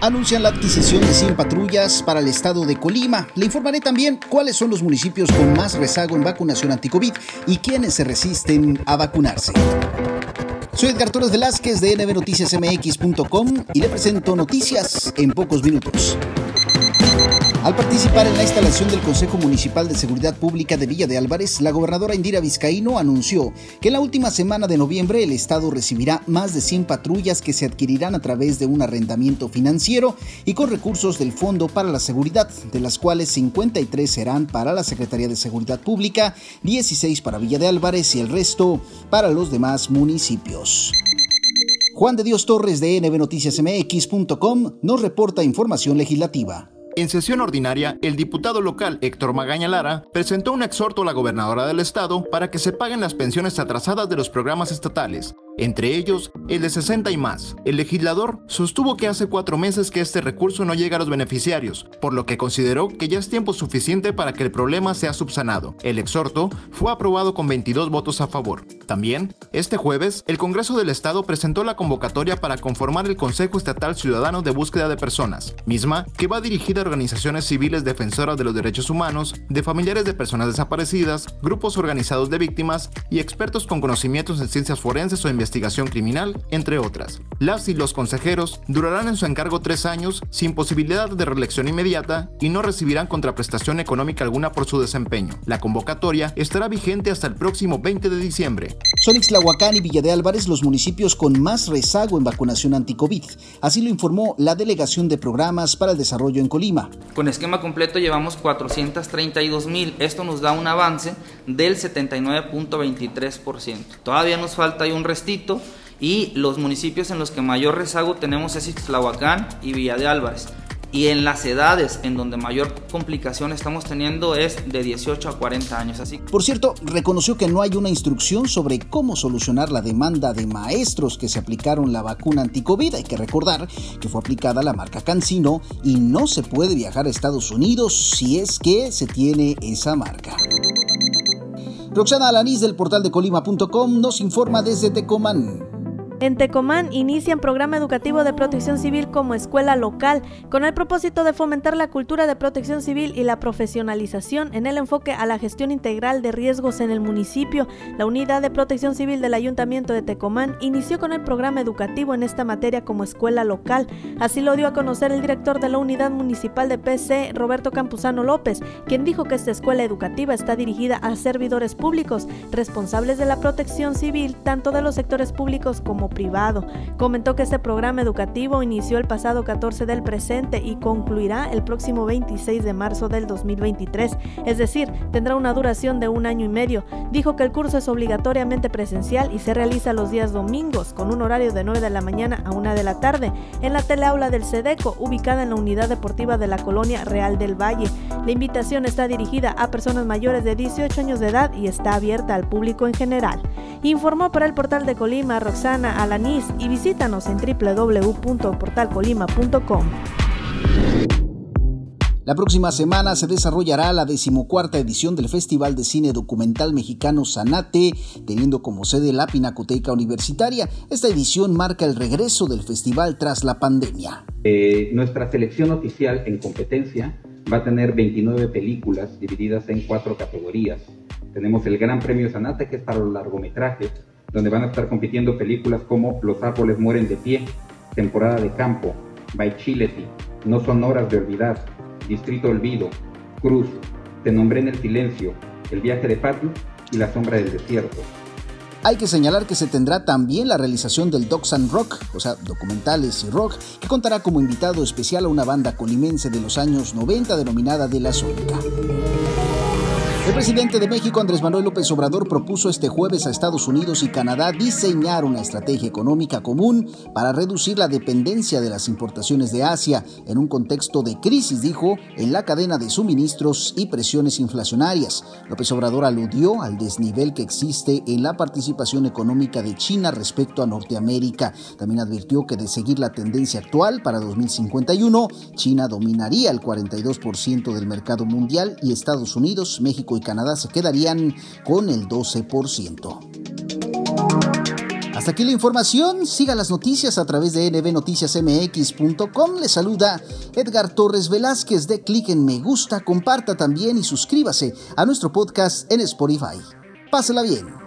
anuncian la adquisición de 100 patrullas para el estado de Colima. Le informaré también cuáles son los municipios con más rezago en vacunación anti-COVID y quiénes se resisten a vacunarse. Soy Edgar Torres Velázquez de nbnoticiasmx.com y le presento noticias en pocos minutos. Al participar en la instalación del Consejo Municipal de Seguridad Pública de Villa de Álvarez, la gobernadora Indira Vizcaíno anunció que en la última semana de noviembre el Estado recibirá más de 100 patrullas que se adquirirán a través de un arrendamiento financiero y con recursos del Fondo para la Seguridad, de las cuales 53 serán para la Secretaría de Seguridad Pública, 16 para Villa de Álvarez y el resto para los demás municipios. Juan de Dios Torres de nbnoticiasmx.com nos reporta información legislativa. En sesión ordinaria, el diputado local Héctor Magaña Lara presentó un exhorto a la gobernadora del estado para que se paguen las pensiones atrasadas de los programas estatales, entre ellos el de 60 y más. El legislador sostuvo que hace cuatro meses que este recurso no llega a los beneficiarios, por lo que consideró que ya es tiempo suficiente para que el problema sea subsanado. El exhorto fue aprobado con 22 votos a favor. También, este jueves, el Congreso del Estado presentó la convocatoria para conformar el Consejo Estatal Ciudadano de Búsqueda de Personas, misma que va dirigida a organizaciones civiles defensoras de los derechos humanos, de familiares de personas desaparecidas, grupos organizados de víctimas y expertos con conocimientos en ciencias forenses o investigación criminal, entre otras. Las y los consejeros durarán en su encargo tres años sin posibilidad de reelección inmediata y no recibirán contraprestación económica alguna por su desempeño. La convocatoria estará vigente hasta el próximo 20 de diciembre. Son Ixtlahuacán y Villa de Álvarez los municipios con más rezago en vacunación anti-COVID. Así lo informó la Delegación de Programas para el Desarrollo en Colima. Con esquema completo llevamos 432 mil. Esto nos da un avance del 79.23%. Todavía nos falta un restito y los municipios en los que mayor rezago tenemos es Ixtlahuacán y Villa de Álvarez. Y en las edades en donde mayor complicación estamos teniendo es de 18 a 40 años. Así. Por cierto, reconoció que no hay una instrucción sobre cómo solucionar la demanda de maestros que se aplicaron la vacuna anticovid. Hay que recordar que fue aplicada la marca Cancino y no se puede viajar a Estados Unidos si es que se tiene esa marca. Roxana Alanís del portal de colima.com nos informa desde Tecomán. En Tecomán inician programa educativo de protección civil como escuela local, con el propósito de fomentar la cultura de protección civil y la profesionalización en el enfoque a la gestión integral de riesgos en el municipio. La unidad de protección civil del Ayuntamiento de Tecomán inició con el programa educativo en esta materia como escuela local. Así lo dio a conocer el director de la unidad municipal de PC, Roberto Campuzano López, quien dijo que esta escuela educativa está dirigida a servidores públicos, responsables de la protección civil, tanto de los sectores públicos como privado. Comentó que este programa educativo inició el pasado 14 del presente y concluirá el próximo 26 de marzo del 2023, es decir, tendrá una duración de un año y medio. Dijo que el curso es obligatoriamente presencial y se realiza los días domingos con un horario de 9 de la mañana a 1 de la tarde en la teleaula del SEDECO ubicada en la unidad deportiva de la colonia Real del Valle. La invitación está dirigida a personas mayores de 18 años de edad y está abierta al público en general. Informó para el portal de Colima Roxana Alanis y visítanos en www.portalcolima.com. La próxima semana se desarrollará la decimocuarta edición del Festival de Cine Documental Mexicano Sanate, teniendo como sede la Pinacoteca Universitaria. Esta edición marca el regreso del festival tras la pandemia. Eh, nuestra selección oficial en competencia va a tener 29 películas divididas en cuatro categorías. Tenemos el Gran Premio Sanate, que es para los largometrajes, donde van a estar compitiendo películas como Los árboles mueren de pie, Temporada de campo, Chileti, No son horas de olvidar, Distrito Olvido, Cruz, Te nombré en el silencio, El viaje de Patio y La sombra del desierto. Hay que señalar que se tendrá también la realización del Docs and Rock, o sea, documentales y rock, que contará como invitado especial a una banda colimense de los años 90 denominada De la Sónica. El presidente de México, Andrés Manuel López Obrador, propuso este jueves a Estados Unidos y Canadá diseñar una estrategia económica común para reducir la dependencia de las importaciones de Asia en un contexto de crisis, dijo, en la cadena de suministros y presiones inflacionarias. López Obrador aludió al desnivel que existe en la participación económica de China respecto a Norteamérica. También advirtió que de seguir la tendencia actual para 2051, China dominaría el 42% del mercado mundial y Estados Unidos, México y Canadá se quedarían con el 12%. Hasta aquí la información. Siga las noticias a través de nbnoticiasmx.com. Le saluda Edgar Torres Velázquez. De clic en me gusta, comparta también y suscríbase a nuestro podcast en Spotify. Pásela bien.